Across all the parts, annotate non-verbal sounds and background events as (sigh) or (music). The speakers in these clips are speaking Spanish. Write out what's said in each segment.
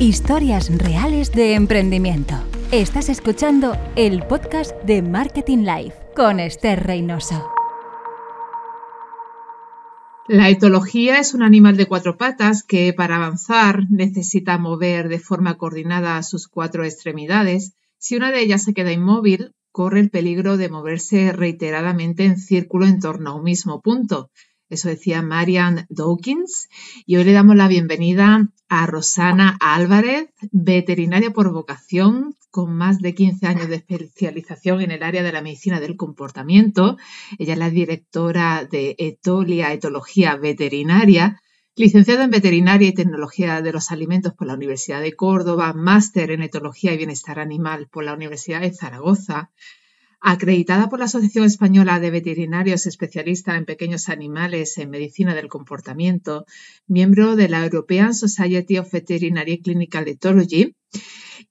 Historias reales de emprendimiento. Estás escuchando el podcast de Marketing Life con Esther Reynoso. La etología es un animal de cuatro patas que para avanzar necesita mover de forma coordinada sus cuatro extremidades. Si una de ellas se queda inmóvil, corre el peligro de moverse reiteradamente en círculo en torno a un mismo punto. Eso decía Marian Dawkins. Y hoy le damos la bienvenida a Rosana Álvarez, veterinaria por vocación, con más de 15 años de especialización en el área de la medicina del comportamiento. Ella es la directora de Etolia Etología Veterinaria, licenciada en Veterinaria y Tecnología de los Alimentos por la Universidad de Córdoba, máster en Etología y Bienestar Animal por la Universidad de Zaragoza, acreditada por la Asociación Española de Veterinarios especialista en pequeños animales en medicina del comportamiento, miembro de la European Society of Veterinary Clinical Etology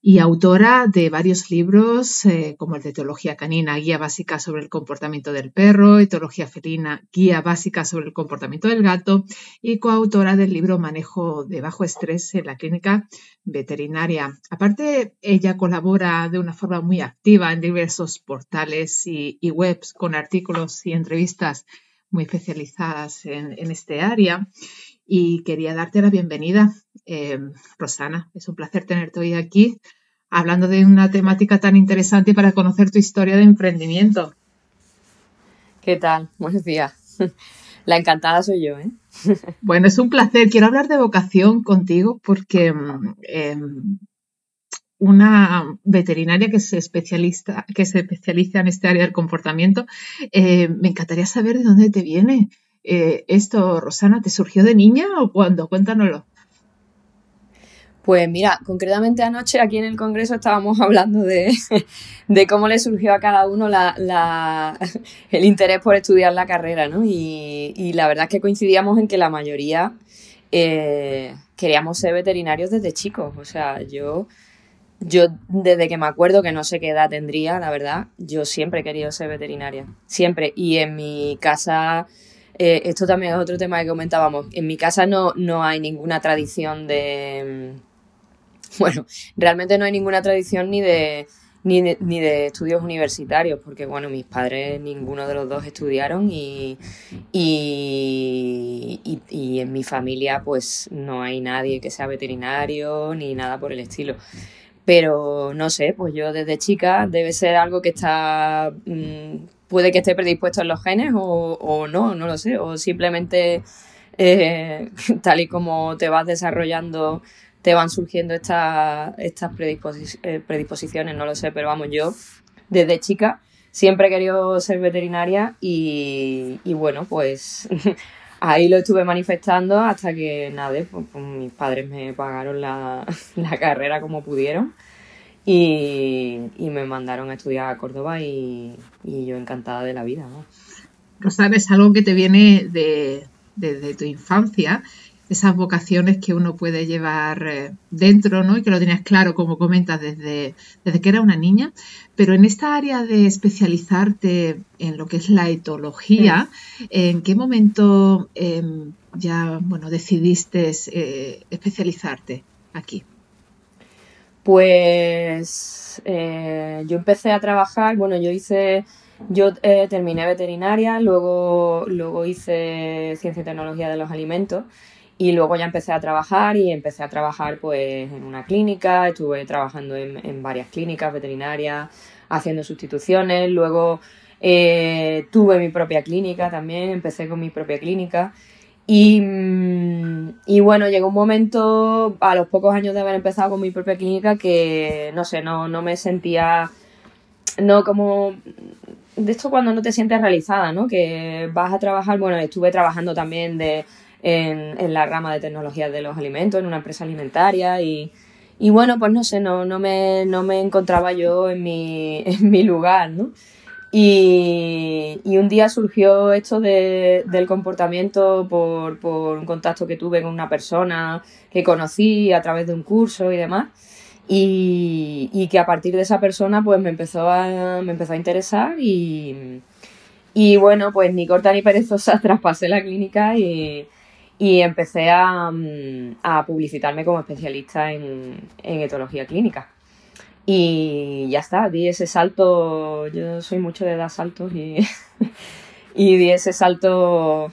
y autora de varios libros eh, como el de Etología Canina, Guía Básica sobre el Comportamiento del Perro, Etología Felina, Guía Básica sobre el Comportamiento del Gato y coautora del libro Manejo de Bajo Estrés en la Clínica Veterinaria. Aparte, ella colabora de una forma muy activa en diversos portales y, webs con artículos y entrevistas muy especializadas en, en este área y quería darte la bienvenida. Eh, Rosana, es un placer tenerte hoy aquí hablando de una temática tan interesante para conocer tu historia de emprendimiento. ¿Qué tal? Buenos días. (laughs) La encantada soy yo, ¿eh? (laughs) Bueno, es un placer. Quiero hablar de vocación contigo porque mm, em, una veterinaria que se, especialista, que se especializa en este área del comportamiento, eh, me encantaría saber de dónde te viene eh, esto, Rosana, ¿te surgió de niña o cuándo? Cuéntanoslo. Pues mira, concretamente anoche aquí en el Congreso estábamos (laughs) hablando de, cómo le surgió a cada uno (laughs) el interés por estudiar la carrera, ¿no? Y, la verdad es que coincidíamos en que la mayoría eh, queríamos ser veterinarios desde chicos. O sea, yo, yo desde que me acuerdo, que no sé qué edad tendría, la verdad, yo siempre he querido ser veterinaria. Siempre. Y en mi casa eh, esto también es otro tema que comentábamos. En mi casa no, no hay ninguna tradición de... Bueno, realmente no hay ninguna tradición ni de, ni de, estudios universitarios, porque bueno, mis padres ninguno de los dos estudiaron y, y, y, en mi familia pues no hay nadie que sea veterinario ni nada por el estilo. Pero no sé, pues yo desde chica debe ser algo que está mm, puede que esté predispuesto en los genes o, no, no lo sé, o simplemente eh, (laughs) tal y como te vas desarrollando te van surgiendo estas eh, predisposiciones, no lo sé, pero vamos, yo desde chica siempre he querido ser veterinaria y, bueno, pues (laughs) ahí lo estuve manifestando hasta que nada, pues, pues mis padres me pagaron la, (laughs) la carrera como pudieron y, me mandaron a estudiar a Córdoba y, yo encantada de la vida. ¿no? Rosana, es algo que te viene de, desde tu infancia, esas vocaciones que uno puede llevar eh, dentro, ¿no? Y que lo tenías claro, como comentas, desde, desde que era una niña. Pero en esta área de especializarte en lo que es la etología, ¿en qué momento em, ya, bueno, decidiste eh, especializarte aquí? Pues eh, yo empecé a trabajar, bueno, yo hice, yo eh, terminé veterinaria, luego, luego hice ciencia y tecnología de los alimentos y luego ya empecé a trabajar y empecé a trabajar pues en una clínica, estuve trabajando en, varias clínicas veterinarias, haciendo sustituciones, luego eh, tuve mi propia clínica también, empecé con mi propia clínica. Mm, y, bueno, llegó un momento, a los pocos años de haber empezado con mi propia clínica, que no sé, no, no me sentía, no como, de esto cuando no te sientes realizada, ¿no? Que vas a trabajar, bueno, estuve trabajando también de, en, la rama de tecnologías de los alimentos, en una empresa alimentaria y, y bueno, pues no sé, no, no, me, no me encontraba yo en mi, (laughs) en mi lugar, ¿no? Y, un día surgió esto del comportamiento por, un contacto que tuve con una persona que conocí a través de un curso y demás. Y, que a partir de esa persona pues me empezó a, me empezó a interesar y, bueno, pues ni corta ni perezosa (laughs) traspasé la clínica y, y empecé a, a publicitarme como especialista en, en etología clínica. Y ya está, di ese salto, yo soy mucho de dar saltos y, (laughs) y di ese salto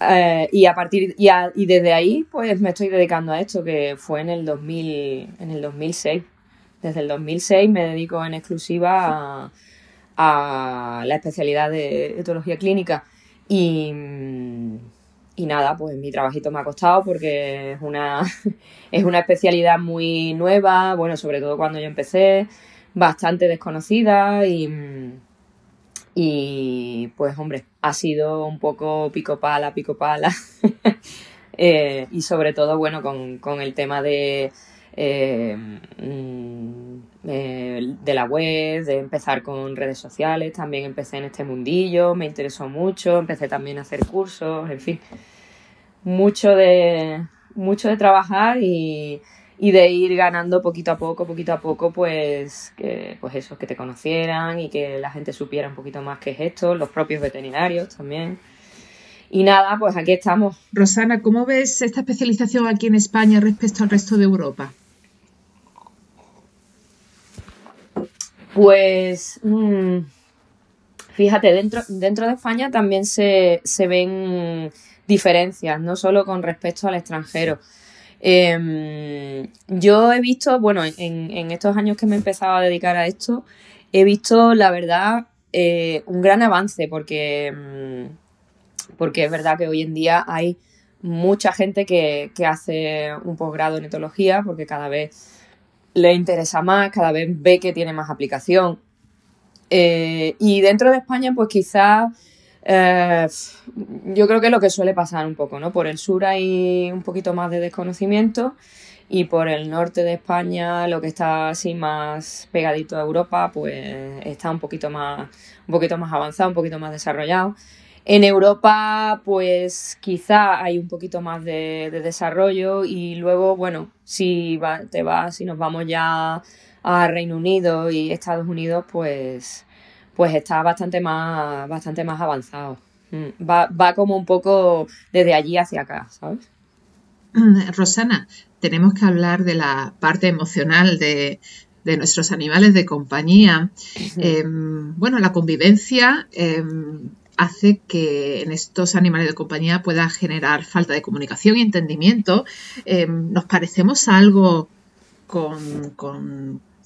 eh, y a partir y, y, desde ahí pues me estoy dedicando a esto que fue en el 2000 en el 2006 desde el 2006 me dedico en exclusiva a, la especialidad de etología clínica. Y, y nada pues mi trabajito me ha costado porque es una (laughs) es una especialidad muy nueva bueno sobre todo cuando yo empecé bastante desconocida y y pues hombre, ha sido un poco pico pala, pico pala. (laughs) Eh, y sobre todo, bueno, con, el tema de, eh, mm, eh, de la web, de empezar con redes sociales, también empecé en este mundillo, me interesó mucho, empecé también a hacer cursos, en fin, mucho de, mucho de trabajar y, y de ir ganando poquito a poco, poquito a poco, pues, que, pues eso, que te conocieran y que la gente supiera un poquito más qué es esto, los propios veterinarios también. Y nada, pues aquí estamos. Rosana, ¿cómo ves esta especialización aquí en España respecto al resto de Europa? Pues, mm, fíjate, dentro, dentro de España también se, se ven diferencias, no solo con respecto al extranjero. Em, yo he visto, bueno, en, estos años que me he empezado a dedicar a esto, he visto, la verdad, eh, un gran avance porque, em, porque es verdad que hoy en día hay mucha gente que, hace un posgrado en etología porque cada vez le interesa más, cada vez ve que tiene más aplicación. Eh, y dentro de España, pues quizás eh, yo creo que es lo que suele pasar un poco, ¿no? Por el sur hay un poquito más de desconocimiento y por el norte de España, lo que está así más pegadito a Europa, pues está un poquito más, un poquito más avanzado, un poquito más desarrollado. En Europa, pues quizá hay un poquito más de, desarrollo y luego, bueno, si te vas, si nos vamos ya a Reino Unido y Estados Unidos, pues pues está bastante más, bastante más avanzado. Mm, va, como un poco desde allí hacia acá, ¿sabes? (clears throat) Rosana, tenemos que hablar de la parte emocional de, nuestros animales de compañía. Em, bueno, la convivencia em, hace que en estos animales de compañía pueda generar falta de comunicación y entendimiento. Em, nos parecemos algo con,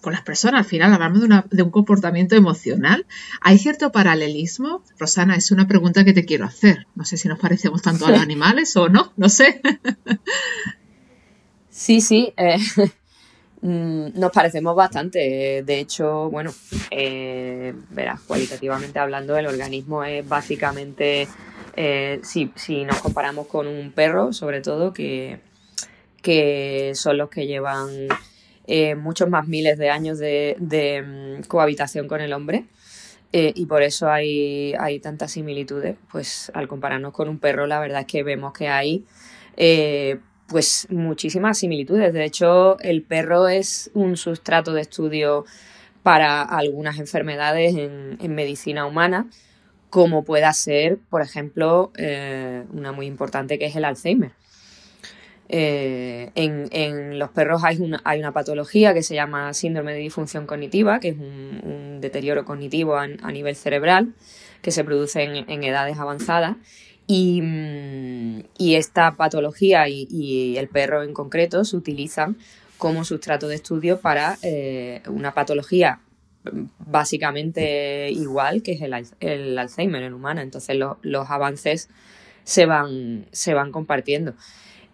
con las personas. Al final hablamos de, un comportamiento emocional. ¿Hay cierto paralelismo? Rosana, es una pregunta que te quiero hacer. No sé si nos parecemos tanto a los (laughs) animales o no, no sé. Sí, sí. Eh, nos parecemos bastante. De hecho, bueno, eh, verás, cualitativamente hablando, el organismo es básicamente, eh, si, si, nos comparamos con un perro, sobre todo, que, que son los que llevan eh, muchos más miles de años de, mm, cohabitación con el hombre. Y por eso hay, hay, tantas similitudes. Pues al compararnos con un perro, la verdad es que vemos que hay pues muchísimas similitudes. De hecho, el perro es un sustrato de estudio para algunas enfermedades en, medicina humana, como pueda ser, por ejemplo, una muy importante que es el Alzheimer. Eh, en, los perros hay una, hay una, patología que se llama síndrome de disfunción cognitiva, que es un, deterioro cognitivo a, nivel cerebral que se produce en, edades avanzadas. Y, mm, esta patología y, el perro en concreto se utilizan como sustrato de estudio para eh, una patología básicamente igual que es el, Alzheimer en humana. Entonces los avances se van, se van compartiendo.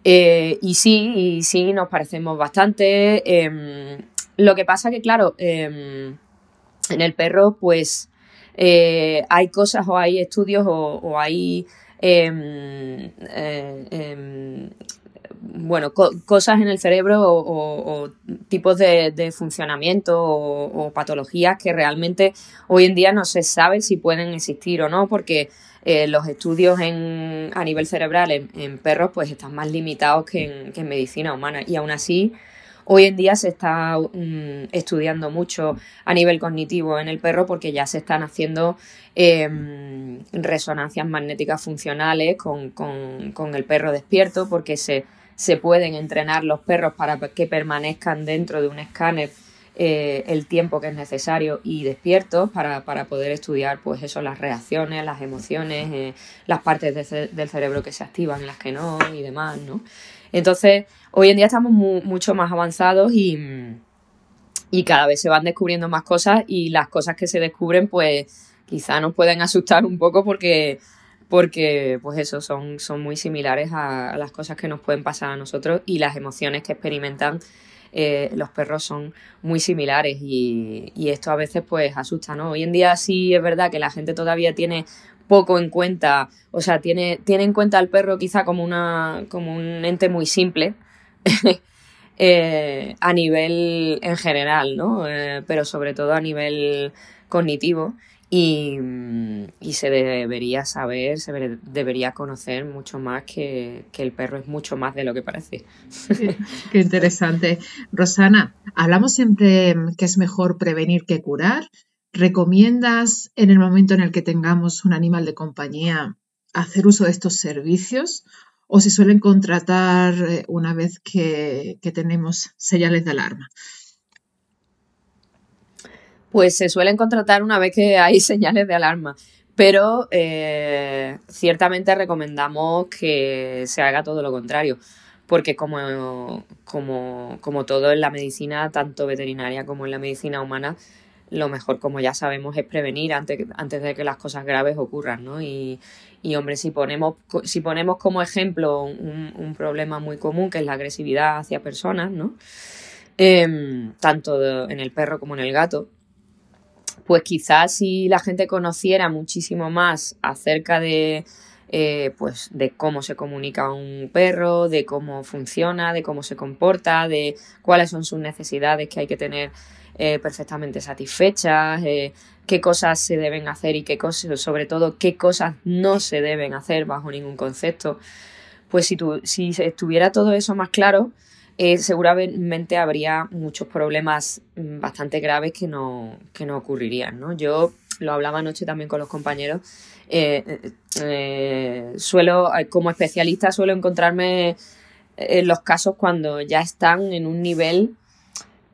Eh, y sí, y sí, nos parecemos bastante. Em, lo que pasa que, claro, em, en el perro, pues eh, hay cosas o hay estudios o, hay em, eh, bueno, cosas en el cerebro o, tipos de, funcionamiento o, patologías que realmente hoy en día no se sabe si pueden existir o no, porque eh, los estudios en, a nivel cerebral en, perros pues están más limitados que en, medicina humana. Y aún así Hoy en día se está mm, estudiando mucho a nivel cognitivo en el perro porque ya se están haciendo em, resonancias magnéticas funcionales con, el perro despierto porque se, se pueden entrenar los perros para que permanezcan dentro de un escáner eh, el tiempo que es necesario y despiertos para, poder estudiar pues eso, las reacciones, las emociones, eh, las partes del cerebro que se activan, las que no y demás, ¿no? Entonces, hoy en día estamos mucho más avanzados y, y cada vez se van descubriendo más cosas y las cosas que se descubren pues quizá nos pueden asustar un poco porque porque pues eso son, son muy similares a, las cosas que nos pueden pasar a nosotros y las emociones que experimentan eh, los perros son muy similares y, y, esto a veces pues asusta, ¿no? Hoy en día sí es verdad que la gente todavía tiene poco en cuenta, o sea, tiene, tiene en cuenta al perro quizá como, una, como un ente muy simple (laughs) eh, a nivel en general, ¿no? Eh, pero sobre todo a nivel cognitivo y, se debería saber, se debería conocer mucho más que, que, el perro es mucho más de lo que parece. (laughs) Qué interesante. Rosana, hablamos siempre que es mejor prevenir que curar. ¿Recomiendas en el momento en el que tengamos un animal de compañía hacer uso de estos servicios o si suelen contratar eh, una vez que, tenemos señales de alarma? Pues se suelen contratar una vez que hay (laughs) señales de alarma, pero eh, ciertamente recomendamos que se haga todo lo contrario, porque como, como, como todo en la medicina, tanto veterinaria como en la medicina humana, lo mejor, como ya sabemos, es prevenir antes, antes de que las cosas graves ocurran, ¿no? Y, y hombre, si ponemos, si ponemos como ejemplo un, problema muy común, que es la agresividad hacia personas, ¿no? Em, tanto en el perro como en el gato, pues quizás si la gente conociera muchísimo más acerca de, eh, pues de cómo se comunica un perro, de cómo funciona, de cómo se comporta, de cuáles son sus necesidades que hay que tener eh, perfectamente satisfechas, eh, qué cosas se deben hacer y qué cosas, sobre todo qué cosas no se deben hacer bajo ningún concepto. Pues si, tu, si estuviera todo eso más claro, eh, seguramente habría muchos problemas mm, bastante graves que no, que no ocurrirían. ¿no? Yo lo hablaba anoche también con los compañeros. suelo, como especialista, suelo encontrarme en los casos cuando ya están en un nivel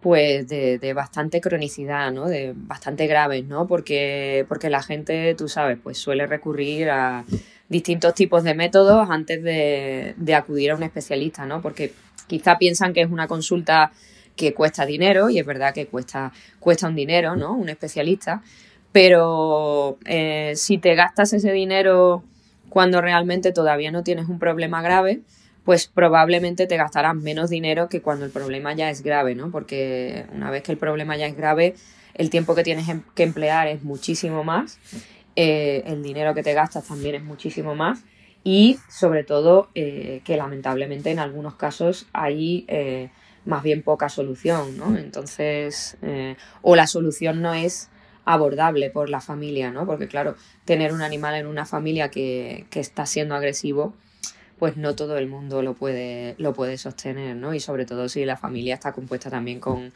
pues de, bastante cronicidad, ¿no? De bastante graves, ¿no? Porque, porque la gente, tú sabes, pues suele recurrir a distintos tipos de métodos antes de, acudir a un especialista, ¿no? Porque quizá piensan que es una consulta que cuesta dinero, y es verdad que cuesta, cuesta un dinero, ¿no? Un especialista, pero eh, si te gastas ese dinero cuando realmente todavía no tienes un problema grave, pues probablemente te gastarás menos dinero que cuando el problema ya es grave, ¿no? Porque una vez que el problema ya es grave, el tiempo que tienes em, que emplear es muchísimo más, eh, el dinero que te gastas también es muchísimo más y sobre todo eh, que lamentablemente en algunos casos hay eh, más bien poca solución, ¿no? Entonces, o la solución no es abordable por la familia, ¿no? Porque claro, tener un animal en una familia que, que está siendo agresivo, pues no todo el mundo lo puede, lo puede sostener, ¿no? Y sobre todo si la familia está compuesta también con,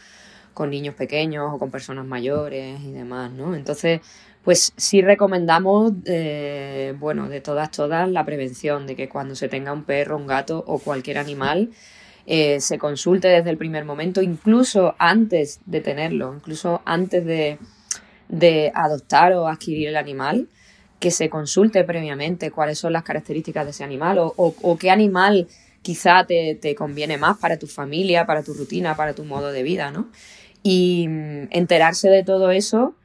niños pequeños o con personas mayores y demás, ¿no? Entonces, pues sí recomendamos, eh, bueno, de todas, todas, la prevención de que cuando se tenga un perro, un gato o cualquier animal, eh, se consulte desde el primer momento, incluso antes de tenerlo, incluso antes de, de adoptar o adquirir el animal, que se consulte previamente cuáles son las características de ese animal o, qué animal quizá te, conviene más para tu familia, para tu rutina, para tu modo de vida, ¿no? Y mm, enterarse de todo eso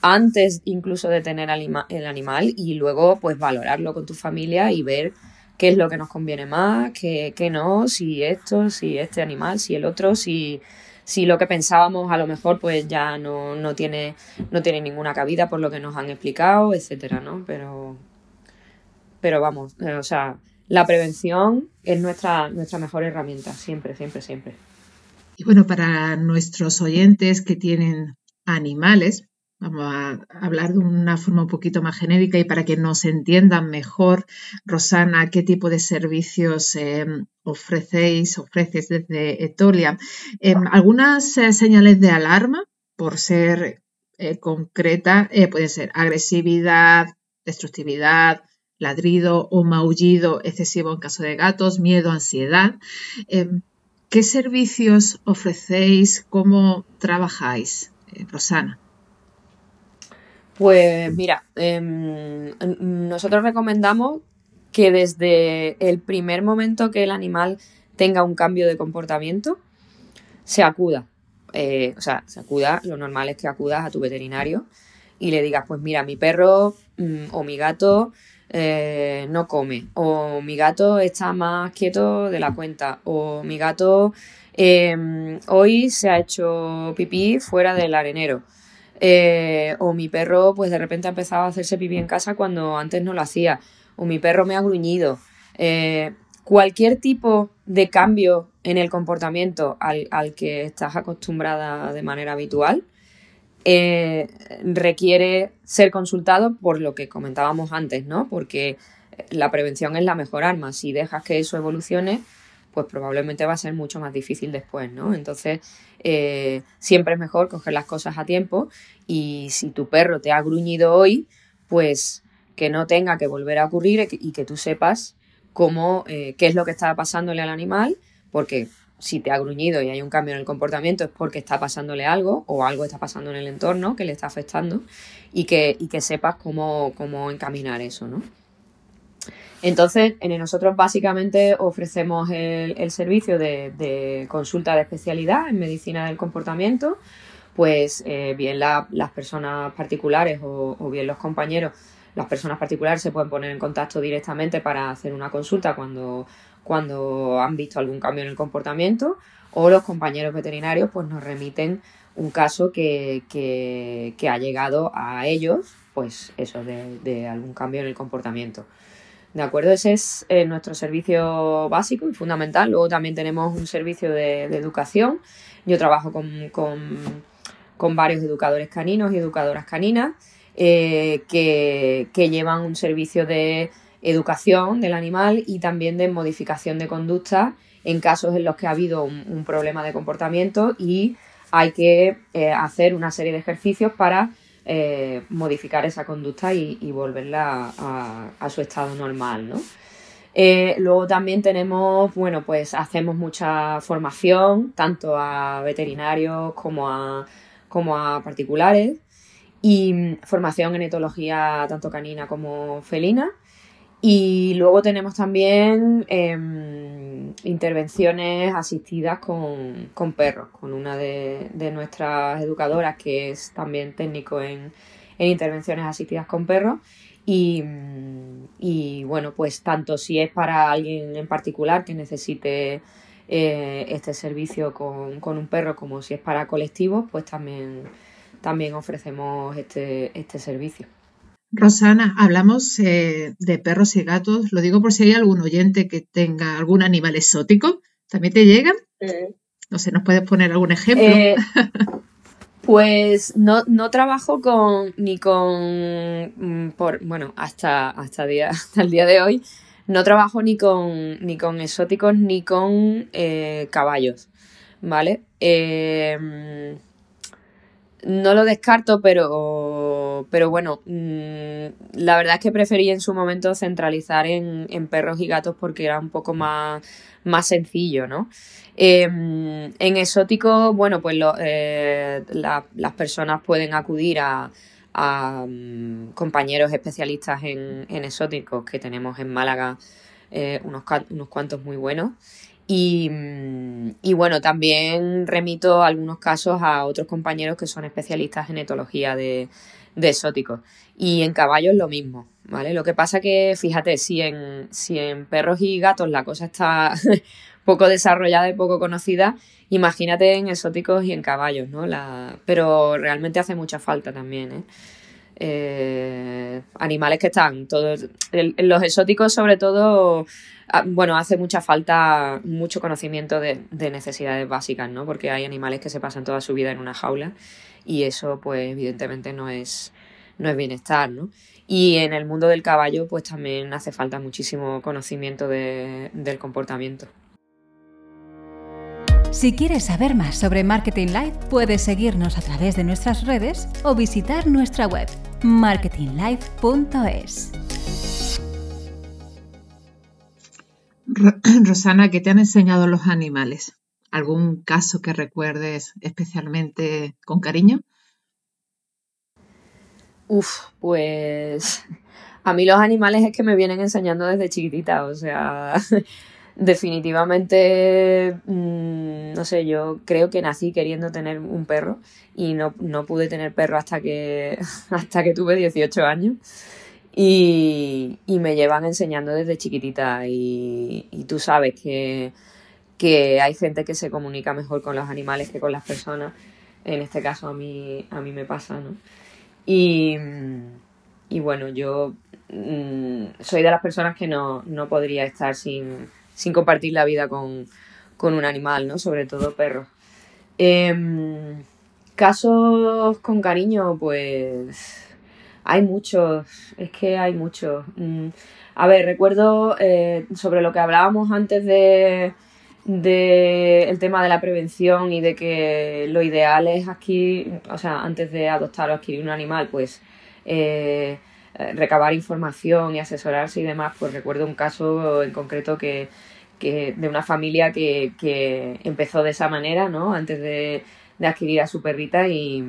antes incluso de tener el animal y luego pues valorarlo con tu familia y ver qué es lo que nos conviene más, qué, qué no, si esto, si este animal, si el otro, si si lo que pensábamos a lo mejor pues ya no, no, tiene, no tiene ninguna cabida por lo que nos han explicado, etcétera, ¿no? Pero, pero vamos, eh, o sea, la prevención es nuestra, nuestra mejor herramienta, siempre, siempre, siempre. Y bueno, para nuestros oyentes que tienen animales, Vamos a hablar de una forma un poquito más genérica y para que nos entiendan mejor, Rosana, qué tipo de servicios eh, ofrecéis, ofreces desde Etolia. Em, algunas eh, señales de alarma, por ser eh, concreta, pueden ser agresividad, destructividad, ladrido o maullido excesivo en caso de gatos, miedo, ansiedad. Em, ¿Qué servicios ofrecéis? ¿Cómo trabajáis, Rosana? Pues mira, em, nosotros recomendamos que desde el primer momento que el animal tenga un cambio de comportamiento, se acuda. Eh, o sea, se acuda, lo normal es que acudas a tu veterinario y le digas, pues mira, mi perro mm, o mi gato eh, no come, o mi gato está más quieto de la cuenta, o mi gato em, hoy se ha hecho pipí fuera del arenero. Eh, o mi perro, pues de repente ha empezado a hacerse pipí en casa cuando antes no lo hacía. O mi perro me ha gruñido. Eh, cualquier tipo de cambio en el comportamiento al, que estás acostumbrada de manera habitual eh, requiere ser consultado por lo que comentábamos antes, ¿no? Porque la prevención es la mejor arma. Si dejas que eso evolucione, pues probablemente va a ser mucho más difícil después, ¿no? Entonces, eh, siempre es mejor coger las cosas a tiempo y si tu perro te ha gruñido hoy, pues que no tenga que volver a ocurrir y que tú sepas cómo, eh, qué es lo que está pasándole al animal, porque si te ha gruñido y hay un cambio en el comportamiento es porque está pasándole algo o algo está pasando en el entorno que le está afectando y que, y que sepas cómo, cómo encaminar eso, ¿no? Entonces, nosotros básicamente ofrecemos el, servicio de, consulta de especialidad en medicina del comportamiento, pues eh, bien las personas particulares o, bien los compañeros, las personas particulares se pueden poner en contacto directamente para hacer una consulta cuando, cuando han visto algún cambio en el comportamiento o los compañeros veterinarios pues nos remiten un caso que, ha llegado a ellos, pues eso, de algún cambio en el comportamiento. ¿De acuerdo? Ese es eh, nuestro servicio básico y fundamental. Luego también tenemos un servicio de, educación. Yo trabajo con, varios educadores caninos y educadoras caninas eh, que, llevan un servicio de educación del animal y también de modificación de conducta en casos en los que ha habido un, problema de comportamiento y hay que eh, hacer una serie de ejercicios para eh, modificar esa conducta y, volverla a, su estado normal, ¿no? Eh, luego también tenemos, bueno, pues hacemos mucha formación, tanto a veterinarios como a, como a particulares, y mm, formación en etología tanto canina como felina. Y luego tenemos también em, intervenciones asistidas con, perros, con una de, nuestras educadoras que es también técnico en, intervenciones asistidas con perros. Y, bueno, pues tanto si es para alguien en particular que necesite eh, este servicio con, con, un perro como si es para colectivos, pues también, también ofrecemos este, este servicio. Rosana, hablamos eh, de perros y gatos. Lo digo por si hay algún oyente que tenga algún animal exótico. ¿También te llegan? No sé, ¿nos puedes poner algún ejemplo? Eh, pues no, no trabajo con ni con mm, por bueno hasta hasta, día, (laughs) hasta el día de hoy no trabajo ni con ni con exóticos ni con eh, caballos, ¿vale? no lo descarto, pero, pero bueno, mm, la verdad es que preferí en su momento centralizar en, perros y gatos porque era un poco más, más sencillo, ¿no? Em, en exótico, bueno, pues eh, las personas pueden acudir a, mm, compañeros especialistas en, en, exóticos que tenemos en Málaga, eh, unos, unos cuantos muy buenos. Mm, y, bueno, también remito algunos casos a otros compañeros que son especialistas en etología de, exóticos. Y en caballos lo mismo, ¿vale? Lo que pasa que, fíjate, si en, si en perros y gatos la cosa está (laughs) poco desarrollada y poco conocida, imagínate en exóticos y en caballos, ¿no? La, pero realmente hace mucha falta también, ¿eh? eh animales que están todos, los exóticos sobre todo ah, bueno, hace mucha falta mucho conocimiento de, de, necesidades básicas, ¿no? Porque hay animales que se pasan toda su vida en una jaula y eso, pues, evidentemente no es, no es bienestar, ¿no? Y en el mundo del caballo, pues también hace falta muchísimo conocimiento de, del comportamiento. Si quieres saber más sobre Marketing Live, puedes seguirnos a través de nuestras redes o visitar nuestra web marketinglife.es. (clears throat) Rosana, ¿qué te han enseñado los animales? ¿Algún caso que recuerdes especialmente con cariño? Uf, pues a mí los animales es que me vienen enseñando desde chiquitita, o sea, (laughs) definitivamente, mm, no sé, yo creo que nací queriendo tener un perro y no, no pude tener perro hasta que, (laughs) hasta que tuve 18 años. Y, me llevan enseñando desde chiquitita y tú sabes que, que, hay gente que se comunica mejor con los animales que con las personas. En este caso a mí, a mí me pasa, ¿no? Y, y bueno, yo mm, soy de las personas que no, no podría estar sin, sin, compartir la vida con, con, un animal, ¿no? Sobre todo perros. Eh, casos con cariño, pues hay muchos, es que hay muchos. Mm, a ver, recuerdo eh, sobre lo que hablábamos antes de, de el tema de la prevención y de que lo ideal es aquí, o sea, antes de adoptar o adquirir un animal, pues eh, recabar información y asesorarse y demás, pues recuerdo un caso en concreto que, que de una familia que, que, empezó de esa manera, ¿no? Antes de, de adquirir a su perrita y,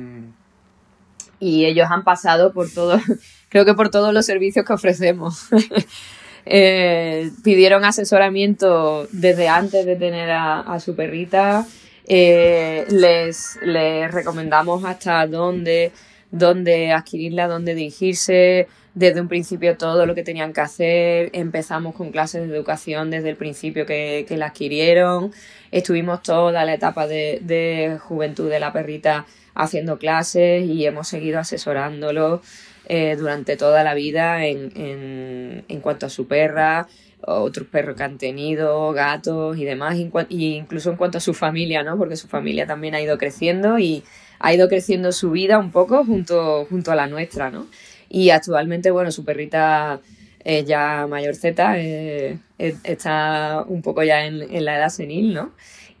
y ellos han pasado por todo, (laughs) creo que por todos los servicios que ofrecemos. (laughs) Eh, pidieron asesoramiento desde antes de tener a, su perrita. Eh, les, les, recomendamos hasta dónde, dónde adquirirla, dónde dirigirse, desde un principio todo lo que tenían que hacer. Empezamos con clases de educación desde el principio que, que la adquirieron. Estuvimos toda la etapa de, de juventud de la perrita haciendo clases y hemos seguido asesorándolo eh, durante toda la vida en, en, en, cuanto a su perra, otros perros que han tenido, gatos y demás, y incluso en cuanto a su familia, ¿no? Porque su familia también ha ido creciendo y ha ido creciendo su vida un poco junto, junto a la nuestra, ¿no? Y actualmente, bueno, su perrita es ya mayor Z, eh, está un poco ya en, en, la edad senil, ¿no?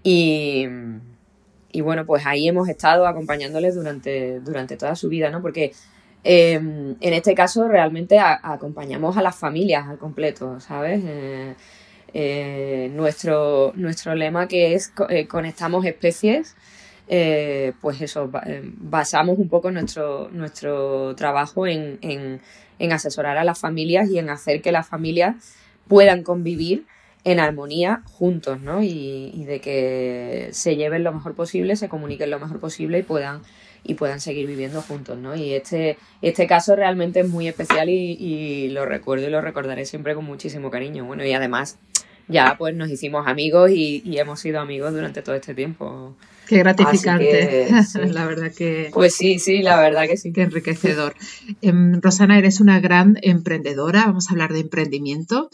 Y, y, bueno, pues ahí hemos estado acompañándoles durante, durante toda su vida, ¿no? Porque Em, en este caso, realmente acompañamos a las familias al completo, ¿sabes? Eh, eh, nuestro, nuestro lema que es eh, conectamos especies, pues eso, basamos un poco nuestro, nuestro trabajo en, en, asesorar a las familias y en hacer que las familias puedan convivir en armonía juntos, ¿no? Y, y, de que se lleven lo mejor posible, se comuniquen lo mejor posible y puedan y puedan seguir viviendo juntos, ¿no? Y este, este caso realmente es muy especial y, lo recuerdo y lo recordaré siempre con muchísimo cariño. Bueno, y además ya pues nos hicimos amigos y, hemos sido amigos durante todo este tiempo. Qué gratificante, (laughs) la verdad que... Pues sí, sí, la verdad que sí. Qué enriquecedor. Em, Rosana, eres una gran emprendedora, vamos a hablar de emprendimiento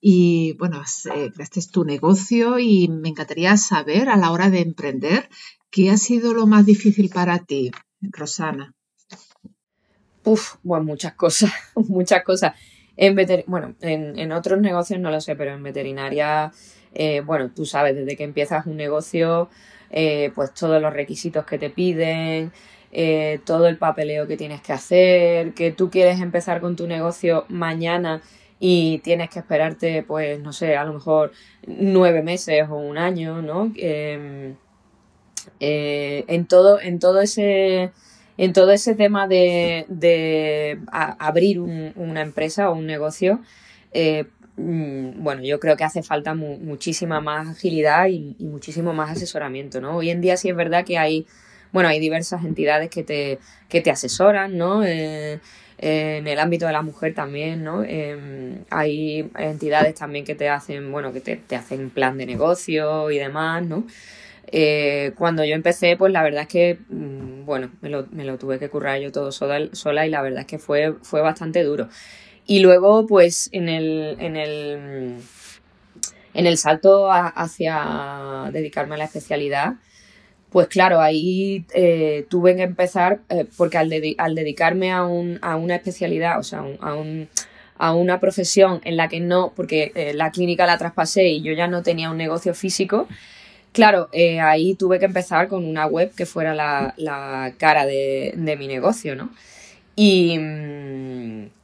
y bueno, eh, creaste tu negocio y me encantaría saber a la hora de emprender ¿Qué ha sido lo más difícil para ti, Rosana? Uf, bueno, muchas cosas, (laughs) muchas cosas. En bueno, en, otros negocios no lo sé, pero en veterinaria, eh, bueno, tú sabes, desde que empiezas un negocio, eh, pues todos los requisitos que te piden, eh, todo el papeleo que tienes que hacer, que tú quieres empezar con tu negocio mañana y tienes que esperarte, pues, no sé, a lo mejor nueve meses o un año, ¿no? Em, eh, en, todo, en, todo ese, en todo ese tema de, abrir una empresa o un negocio, eh, mm, bueno, yo creo que hace falta muchísima más agilidad y, muchísimo más asesoramiento, ¿no? Hoy en día sí es verdad que hay, bueno, hay diversas entidades que te, que te asesoran, ¿no? Eh, en el ámbito de la mujer también, ¿no? hay entidades también que te hacen, bueno, que te, te hacen plan de negocio y demás, ¿no? Eh, cuando yo empecé, pues la verdad es que, mm, bueno, me lo, me lo, tuve que currar yo todo sola, sola y la verdad es que fue, fue bastante duro. Y luego, pues en el, en el, En el salto hacia dedicarme a la especialidad, pues claro, ahí eh, tuve que empezar, eh, porque al, dedicarme a, una especialidad, o sea, a, una profesión en la que no, porque la clínica la traspasé y yo ya no tenía un negocio físico, claro, ahí tuve que empezar con una web que fuera la, cara de, de, mi negocio, ¿no? Y,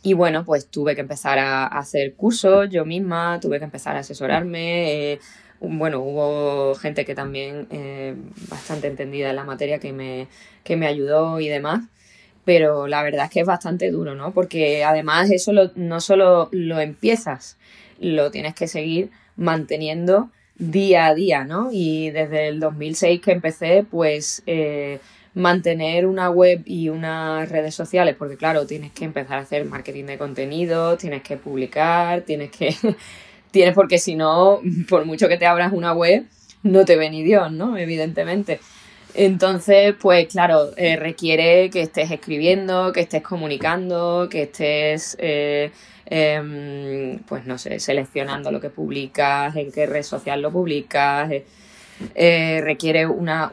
y, bueno, pues tuve que empezar a, hacer cursos yo misma, tuve que empezar a asesorarme. Eh, bueno, hubo gente que también eh, bastante entendida en la materia que me, que me ayudó y demás. Pero la verdad es que es bastante duro, ¿no? Porque además eso no solo lo empiezas, lo tienes que seguir manteniendo día a día, ¿no? Y desde el 2006 que empecé, pues eh, mantener una web y unas redes sociales, porque claro, tienes que empezar a hacer marketing de contenido, tienes que publicar, tienes que... (laughs) tienes porque si no, por mucho que te abras una web, no te ve ni Dios, ¿no? Evidentemente. Entonces, pues claro, eh, requiere que estés escribiendo, que estés comunicando, que estés, eh, em, pues no sé, seleccionando lo que publicas, en qué red social lo publicas. Eh, eh, requiere una,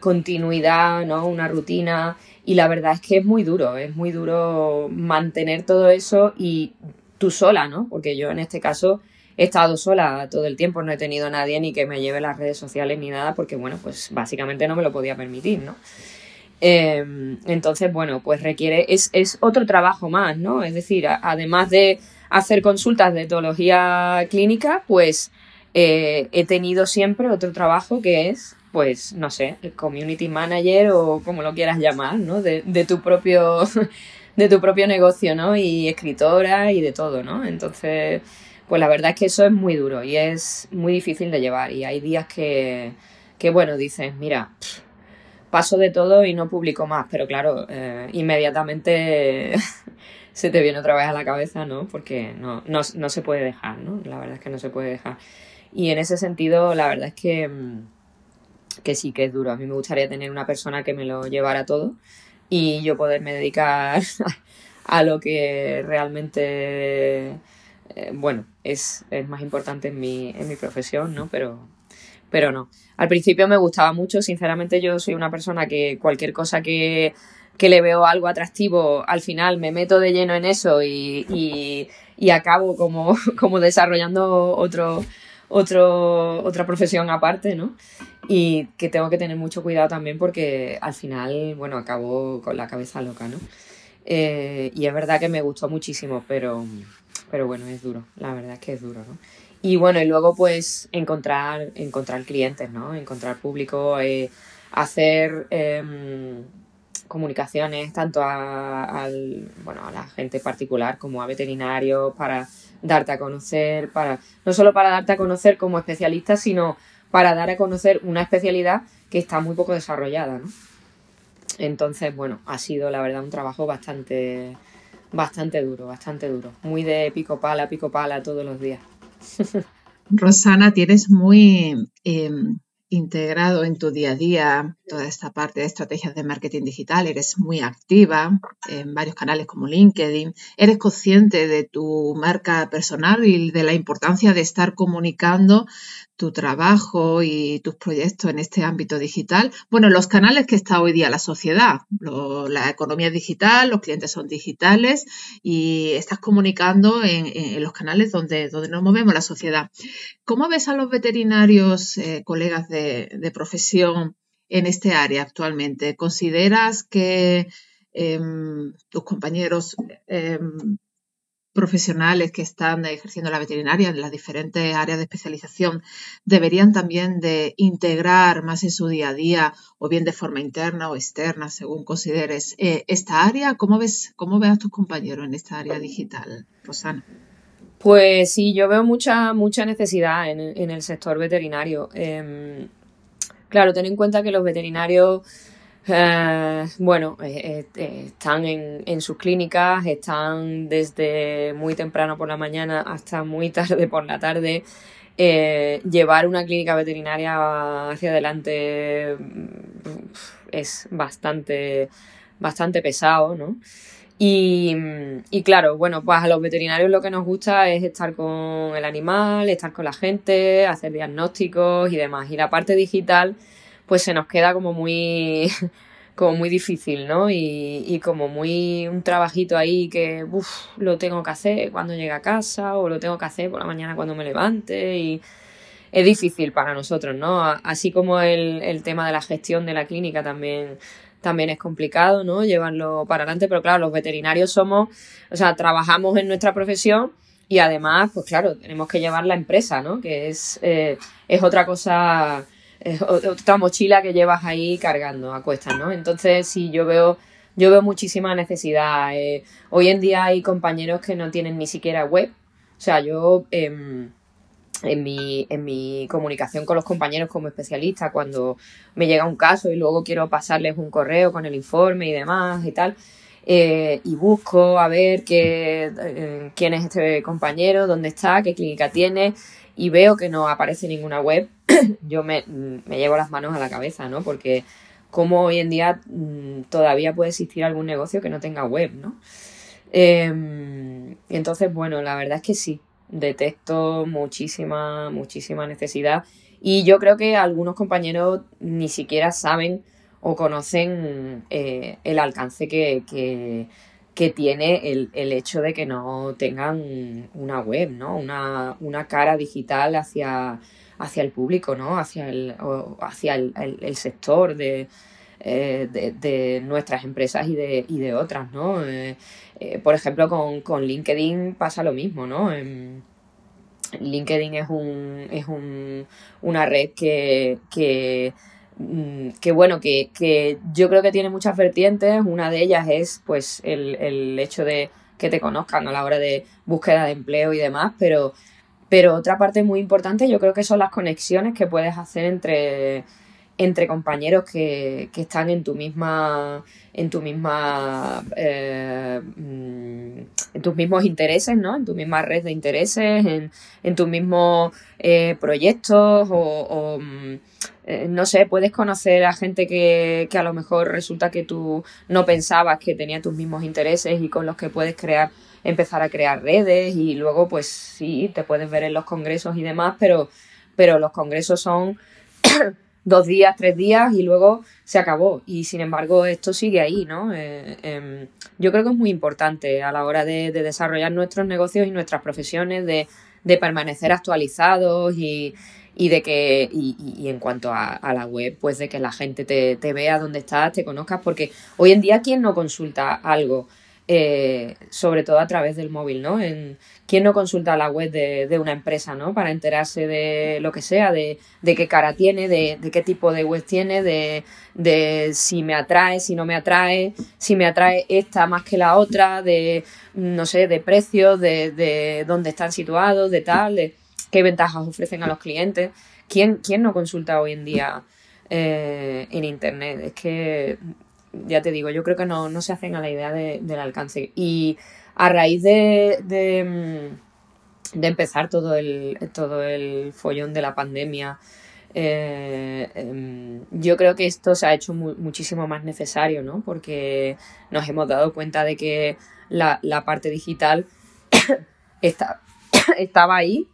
continuidad, ¿no? Una rutina. Y la verdad es que es muy duro, es muy duro mantener todo eso y tú sola, ¿no? Porque yo en este caso he estado sola todo el tiempo, no he tenido nadie ni que me lleve las redes sociales ni nada, porque bueno, pues básicamente no me lo podía permitir, ¿no? Em, entonces, bueno, pues requiere, es, es, otro trabajo más, ¿no? Es decir, además de hacer consultas de etología clínica, pues eh, he tenido siempre otro trabajo que es, pues, no sé, el community manager o como lo quieras llamar, ¿no? De, tu propio (laughs) de tu propio negocio, ¿no? Y escritora y de todo, ¿no? Entonces, pues la verdad es que eso es muy duro y es muy difícil de llevar. Y hay días que, que bueno, dices, mira, paso de todo y no publico más, pero claro, eh, inmediatamente (laughs) se te viene otra vez a la cabeza, ¿no? Porque no, no, no se puede dejar, ¿no? La verdad es que no se puede dejar. Y en ese sentido, la verdad es que, mm, que sí que es duro. A mí me gustaría tener una persona que me lo llevara todo y yo poderme dedicar (laughs) a lo que realmente, eh, bueno, es, más importante en mi, en mi profesión, ¿no? Pero, pero no. Al principio me gustaba mucho, sinceramente yo soy una persona que cualquier cosa que, le veo algo atractivo, al final me meto de lleno en eso y, y, acabo como, (laughs) como desarrollando otro, otro, otra profesión aparte, ¿no? Y que tengo que tener mucho cuidado también porque al final, bueno, acabo con la cabeza loca, ¿no? Eh, y es verdad que me gustó muchísimo, pero, pero bueno, es duro, la verdad es que es duro, ¿no? Y bueno, y luego pues encontrar, encontrar clientes, ¿no? Encontrar público, eh, hacer em, comunicaciones tanto a, bueno, a la gente particular como a veterinarios para darte a conocer, para no solo para darte a conocer como especialista, sino para dar a conocer una especialidad que está muy poco desarrollada, ¿no? Entonces, bueno, ha sido la verdad un trabajo bastante, bastante duro, bastante duro. Muy de pico pala, pico pala todos los días. (laughs) Rosana, tienes muy em, integrado en tu día a día toda esta parte de estrategias de marketing digital, eres muy activa en varios canales como LinkedIn, eres consciente de tu marca personal y de la importancia de estar comunicando tu trabajo y tus proyectos en este ámbito digital. Bueno, los canales que está hoy día la sociedad, la economía digital, los clientes son digitales y estás comunicando en, los canales donde, donde nos movemos la sociedad. ¿Cómo ves a los veterinarios, eh, colegas de, de profesión, en este área actualmente? ¿Consideras que em, tus compañeros em, profesionales que están ejerciendo la veterinaria en las diferentes áreas de especialización deberían también de integrar más en su día a día o bien de forma interna o externa según consideres eh, esta área? ¿Cómo ves, cómo ves a tus compañeros en esta área digital, Rosana? Pues sí, yo veo mucha, mucha necesidad en, el sector veterinario. Em, Claro, ten en cuenta que los veterinarios, eh, bueno, eh, eh, están en, sus clínicas, están desde muy temprano por la mañana hasta muy (laughs) tarde por la tarde. llevar una clínica veterinaria hacia adelante mm, es bastante, bastante pesado, ¿no? Y, claro, bueno, pues a los veterinarios lo que nos gusta es estar con el animal, estar con la gente, hacer diagnósticos y demás. Y la parte digital, pues se nos queda como muy, (laughs) como muy difícil, ¿no? Y, y como muy un trabajito ahí que uf, lo tengo que hacer cuando llegue a casa o lo tengo que hacer por la mañana cuando me levante y es difícil para nosotros, ¿no? Así como el, el tema de la gestión de la clínica también también es complicado, ¿no? Llevarlo para adelante, pero claro, los veterinarios somos, o sea, trabajamos en nuestra profesión y además, pues claro, tenemos que llevar la empresa, ¿no? Que es, eh, es otra cosa, es otra mochila que llevas ahí cargando a cuestas, ¿no? Entonces, sí, yo veo, yo veo muchísima necesidad. Eh, hoy en día hay compañeros que no tienen ni siquiera web. O sea, yo... Eh, en mi, en mi comunicación con los compañeros como especialista, cuando me llega un caso y luego quiero pasarles un correo con el informe y demás y tal, eh, y busco a ver qué, eh, quién es este compañero, dónde está, qué clínica tiene, y veo que no aparece ninguna web, (coughs) yo me, me, llevo las manos a la cabeza, ¿no? Porque como hoy en día mm, todavía puede existir algún negocio que no tenga web, ¿no? Em, entonces, bueno, la verdad es que sí, detecto muchísima, muchísima necesidad y yo creo que algunos compañeros ni siquiera saben o conocen eh, el alcance que, tiene el, hecho de que no tengan una web, ¿no? Una, una cara digital hacia, hacia el público, ¿no? Hacia el, hacia el, sector eh, de, de, nuestras empresas y de, y de otras, ¿no? Eh, eh, por ejemplo, con, con, LinkedIn pasa lo mismo, ¿no? LinkedIn es, un, es un, una red que, que, mm, que bueno, que, que, yo creo que tiene muchas vertientes. Una de ellas es pues el, el hecho de que te conozcan a la hora de búsqueda de empleo y demás, pero, pero otra parte muy importante yo creo que son las conexiones que puedes hacer entre entre compañeros que, que, están en tu misma en tu misma eh, mm, en tus mismos intereses no en tu misma red de intereses en, en tus mismos eh, proyectos o, mm, eh, no sé puedes conocer a gente que, que, a lo mejor resulta que tú no pensabas que tenía tus mismos intereses y con los que puedes crear empezar a crear redes y luego pues sí te puedes ver en los congresos y demás pero pero los congresos son (coughs) dos días, tres días y luego se acabó. Y sin embargo, esto sigue ahí, ¿no? Eh, em, yo creo que es muy importante a la hora de, desarrollar nuestros negocios y nuestras profesiones, de, permanecer actualizados y, de que, y, en cuanto a, la web, pues de que la gente te, te vea dónde estás, te conozcas, porque hoy en día, ¿quién no consulta algo? Eh, sobre todo a través del móvil, ¿no? En, ¿Quién no consulta la web de, una empresa, ¿no? Para enterarse de lo que sea, de, qué cara tiene, de, qué tipo de web tiene, de, si me atrae, si no me atrae, si me atrae esta más que la otra, de, no sé, de precios, de, dónde están situados, de tal, de qué ventajas ofrecen a los clientes. ¿Quién, quién no consulta hoy en día eh, en Internet? Es que ya te digo, yo creo que no, se hacen a la idea del alcance. Y a raíz de, mm, de, empezar todo el, todo el follón de la pandemia, eh, em, yo creo que esto se ha hecho muchísimo más necesario, ¿no? Porque nos hemos dado cuenta de que la, parte digital (coughs) está, (coughs) estaba ahí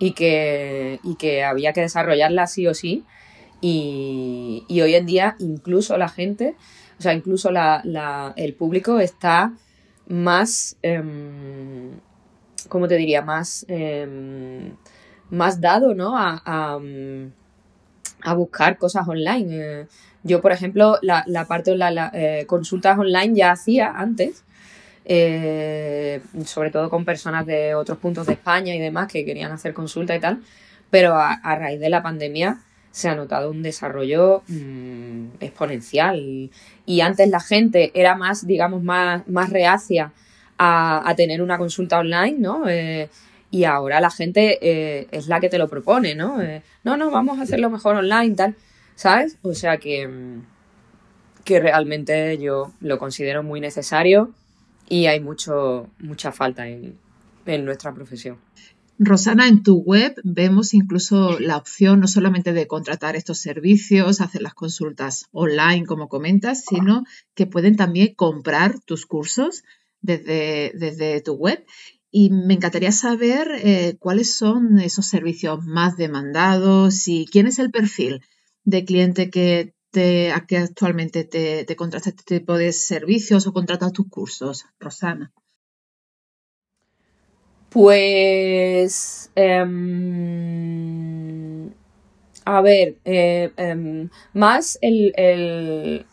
y que, y que había que desarrollarla sí o sí. Y, y hoy en día incluso la gente o sea, incluso el público está más, em, ¿cómo te diría? Más, em, más dado, ¿no? A, buscar cosas online. Eh, yo, por ejemplo, la, parte de las eh, consultas online ya hacía antes, eh, sobre todo con personas de otros puntos de España y demás que querían hacer consulta y tal, pero a raíz de la pandemia se ha notado un desarrollo mm, exponencial. Y, antes la gente era más, digamos, más, más reacia a, tener una consulta online, ¿no? Eh, y ahora la gente eh, es la que te lo propone, ¿no? Eh, no, no, vamos a hacerlo mejor online, tal, ¿sabes? O sea que, mm, que realmente yo lo considero muy necesario y hay mucho, mucha falta en, en nuestra profesión. Rosana, en tu web vemos incluso la opción no solamente de contratar estos servicios, hacer las consultas online, como comentas, sino que pueden también comprar tus cursos desde, desde tu web. Y me encantaría saber eh, cuáles son esos servicios más demandados y quién es el perfil de cliente que, te, que actualmente te, te contrata este tipo de servicios o contrata tus cursos, Rosana. Pues. Em, a ver, eh, em, más el, el,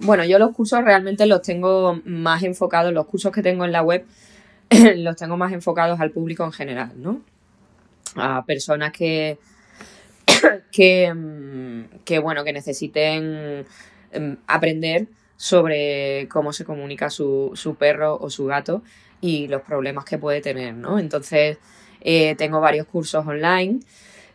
Bueno, yo los cursos realmente los tengo más enfocados, los cursos que tengo en la web (clears throat) los tengo más enfocados al público en general, ¿no? A personas que. (clears throat) que, em, que bueno, que necesiten aprender sobre cómo se comunica su, su perro o su gato y los problemas que puede tener, ¿no? Entonces, eh, tengo varios cursos online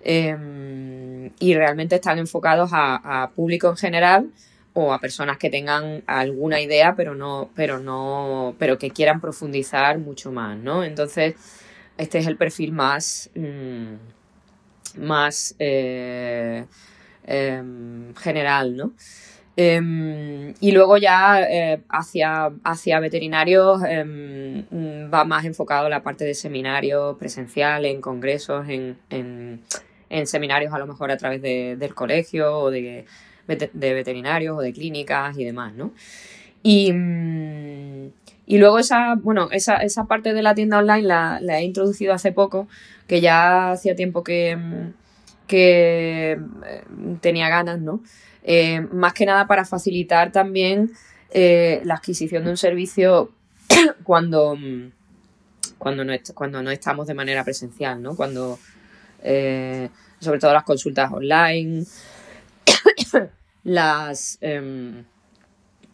em, y realmente están enfocados a, público en general o a personas que tengan alguna idea pero no pero no pero que quieran profundizar mucho más no entonces este es el perfil más mm, más eh, em, general no Em, y luego ya eh, hacia, hacia veterinarios em, va más enfocado la parte de seminarios presencial, en congresos, en, en, seminarios a lo mejor a través del colegio o de, de, veterinarios o de clínicas y demás, ¿no? Y, mm, y luego esa, bueno, esa, esa, parte de la tienda online la, la, he introducido hace poco, que ya hacía tiempo que, que eh, tenía ganas, ¿no? Eh, más que nada para facilitar también eh, la adquisición de un servicio (coughs) cuando, cuando, no, cuando no estamos de manera presencial, ¿no? Cuando, eh, sobre todo las consultas online, (coughs) las, em,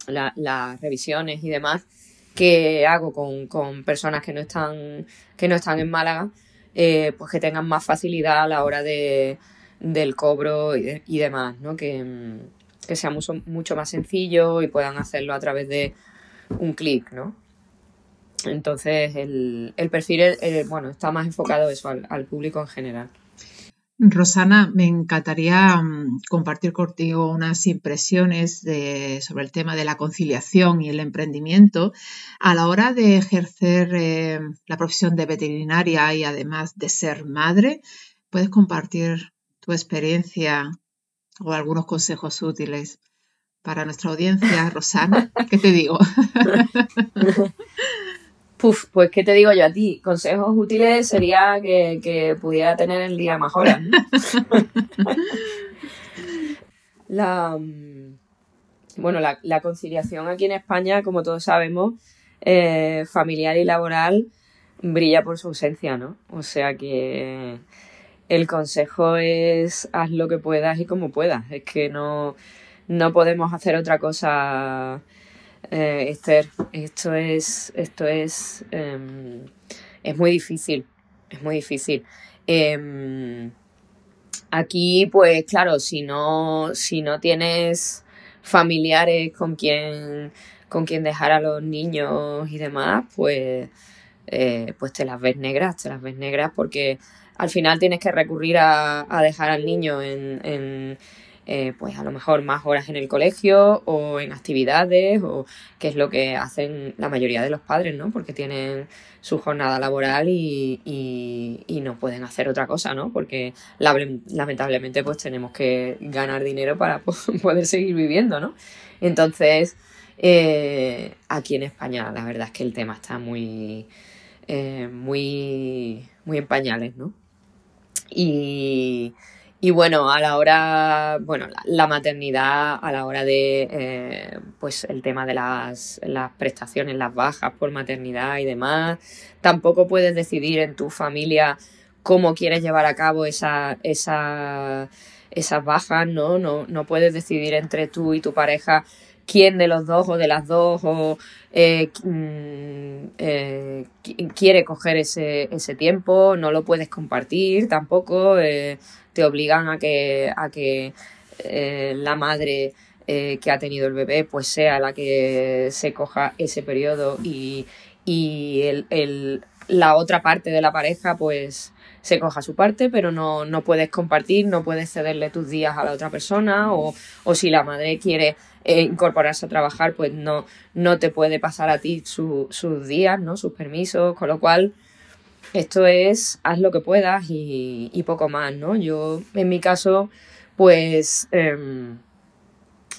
las revisiones y demás que hago con, personas que no están, que no están en Málaga, pues que tengan más facilidad a la hora de, del cobro y, demás, ¿no? Que, sea mucho, más sencillo y puedan hacerlo a través de un clic, ¿no? Entonces el, perfil, bueno, está más enfocado eso al, público en general. Rosana, me encantaría mm, compartir contigo unas impresiones sobre el tema de la conciliación y el emprendimiento a la hora de ejercer eh, la profesión de veterinaria y además de ser madre. ¿Puedes compartir tu experiencia o algunos consejos útiles para nuestra audiencia, Rosana. ¿Qué te digo? (laughs) Puf, pues ¿qué te digo yo a ti? Consejos útiles sería que, pudiera tener el día mejor. (laughs) la, mm, bueno, la, conciliación aquí en España, como todos sabemos, eh, familiar y laboral brilla por su ausencia, ¿no? O sea que el consejo es haz lo que puedas y como puedas. Es que no, no podemos hacer otra cosa, eh, Esther. Esto es, esto es, em, es muy difícil, es muy difícil. Em, aquí, pues claro, si no, si no tienes familiares con quien, con quien dejar a los niños y demás, pues, eh, pues te las ves negras, te las ves negras porque al final tienes que recurrir a, dejar al niño en, eh, pues a lo mejor más horas en el colegio o en actividades o que es lo que hacen la mayoría de los padres, ¿no? Porque tienen su jornada laboral y, no pueden hacer otra cosa, ¿no? Porque lamentablemente pues tenemos que ganar dinero para (laughs) poder seguir viviendo, ¿no? Entonces, eh, aquí en España la verdad es que el tema está muy, eh, muy, muy en pañales, ¿no? Y, bueno, a la hora, bueno, la, maternidad, a la hora de, eh, pues el tema de las, las, prestaciones, las bajas por maternidad y demás, tampoco puedes decidir en tu familia cómo quieres llevar a cabo esa, esa, esas bajas, ¿no? ¿no? No puedes decidir entre tú y tu pareja quién de los dos o de las dos o eh, mm, eh, quiere coger ese, ese, tiempo, no lo puedes compartir tampoco, eh, te obligan a que, a que la madre que ha tenido el bebé pues sea la que se coja ese periodo y, y el, el, la otra parte de la pareja pues se coja su parte, pero no, no puedes compartir, no puedes cederle tus días a la otra persona o, o si la madre quiere eh, incorporarse a trabajar, pues no, no te puede pasar a ti sus días, ¿no? sus permisos, con lo cual esto es haz lo que puedas y, poco más, ¿no? Yo, en mi caso, pues em,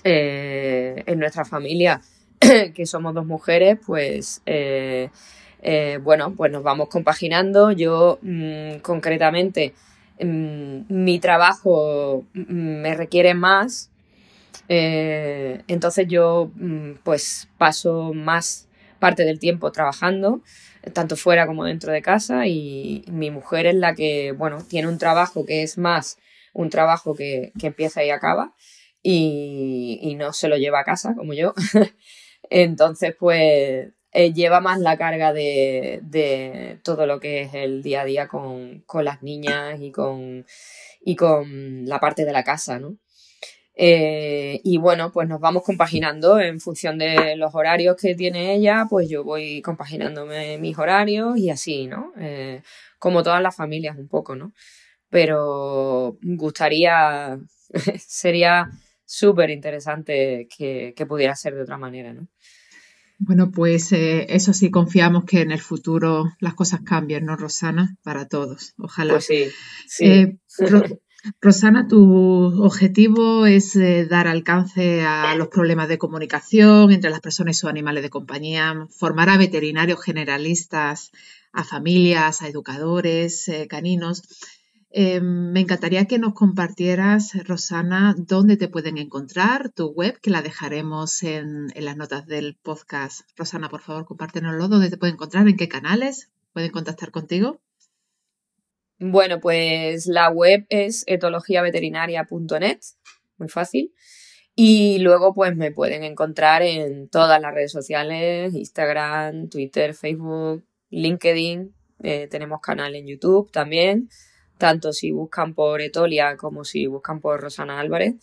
eh, en nuestra familia, (clears throat) que somos dos mujeres, pues eh, bueno, pues nos vamos compaginando. Yo mm, concretamente, mm, mi trabajo mm, me requiere más eh, entonces yo mm, pues paso más parte del tiempo trabajando, tanto fuera como dentro de casa y mi mujer es la que, bueno, tiene un trabajo que es más un trabajo que, empieza y acaba y, no se lo lleva a casa como yo. (laughs) Entonces pues eh, lleva más la carga de, todo lo que es el día a día con, con las niñas y con, y con la parte de la casa, ¿no? Eh, y bueno, pues nos vamos compaginando en función de los horarios que tiene ella, pues yo voy compaginándome mis horarios y así, ¿no? Eh, como todas las familias un poco, ¿no? Pero gustaría, (laughs) sería súper interesante que, pudiera ser de otra manera, ¿no? Bueno, pues eh, eso sí, confiamos que en el futuro las cosas cambien, ¿no, Rosana? Para todos, ojalá. Pues sí. sí. (laughs) Rosana, tu objetivo es eh, dar alcance a los problemas de comunicación entre las personas y sus animales de compañía, formar a veterinarios generalistas, a familias, a educadores eh, caninos. Em, me encantaría que nos compartieras, Rosana, dónde te pueden encontrar, tu web, que la dejaremos en, en las notas del podcast. Rosana, por favor, compártenoslo, dónde te pueden encontrar, en qué canales pueden contactar contigo. Bueno, pues la web es etologiaveterinaria.net, muy fácil. Y luego pues me pueden encontrar en todas las redes sociales, Instagram, Twitter, Facebook, LinkedIn. Eh, tenemos canal en YouTube también, tanto si buscan por Etolia como si buscan por Rosana Álvarez,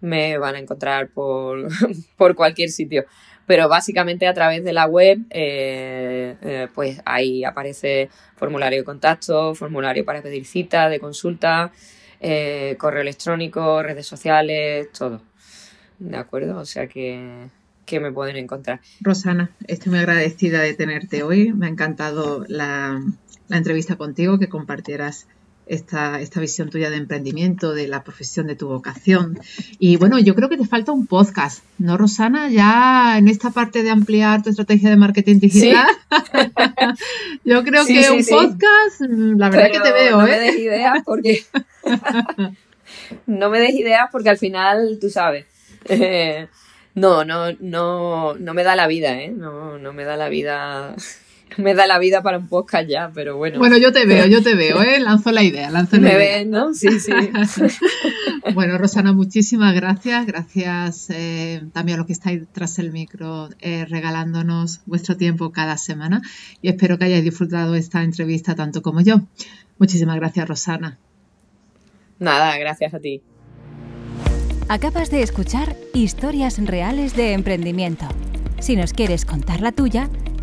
me van a encontrar por, (laughs) por cualquier sitio pero básicamente a través de la web, eh, eh, pues ahí aparece formulario de contacto, formulario para pedir cita, de consulta, eh, correo electrónico, redes sociales, todo. ¿De acuerdo? O sea que, que me pueden encontrar. Rosana, estoy muy agradecida de tenerte hoy. Me ha encantado la, la entrevista contigo, que compartieras esta, esta visión tuya de emprendimiento, de la profesión, de tu vocación. Y bueno, yo creo que te falta un podcast, ¿no, Rosana? Ya en esta parte de ampliar tu estrategia de marketing digital. (laughs) yo creo que un podcast, mm, la verdad que te veo, no ¿eh? Me des ideas porque... (laughs) no me des ideas porque al final, tú sabes. no, no, no, no me da la vida, ¿eh? No, no me da la vida (laughs) me da la vida para un podcast ya, pero bueno. Bueno, yo te (laughs) veo, yo te veo, ¿eh? Lanzo la idea, lanzo la me idea. ven, ¿no? Sí, sí. (laughs) bueno, Rosana, muchísimas gracias. Gracias eh, también a los que estáis tras el micro eh, regalándonos vuestro tiempo cada semana y espero que hayáis disfrutado esta entrevista tanto como yo. Muchísimas gracias, Rosana. Nada, gracias a ti. Acabas de escuchar Historias Reales de Emprendimiento. Si nos quieres contar la tuya,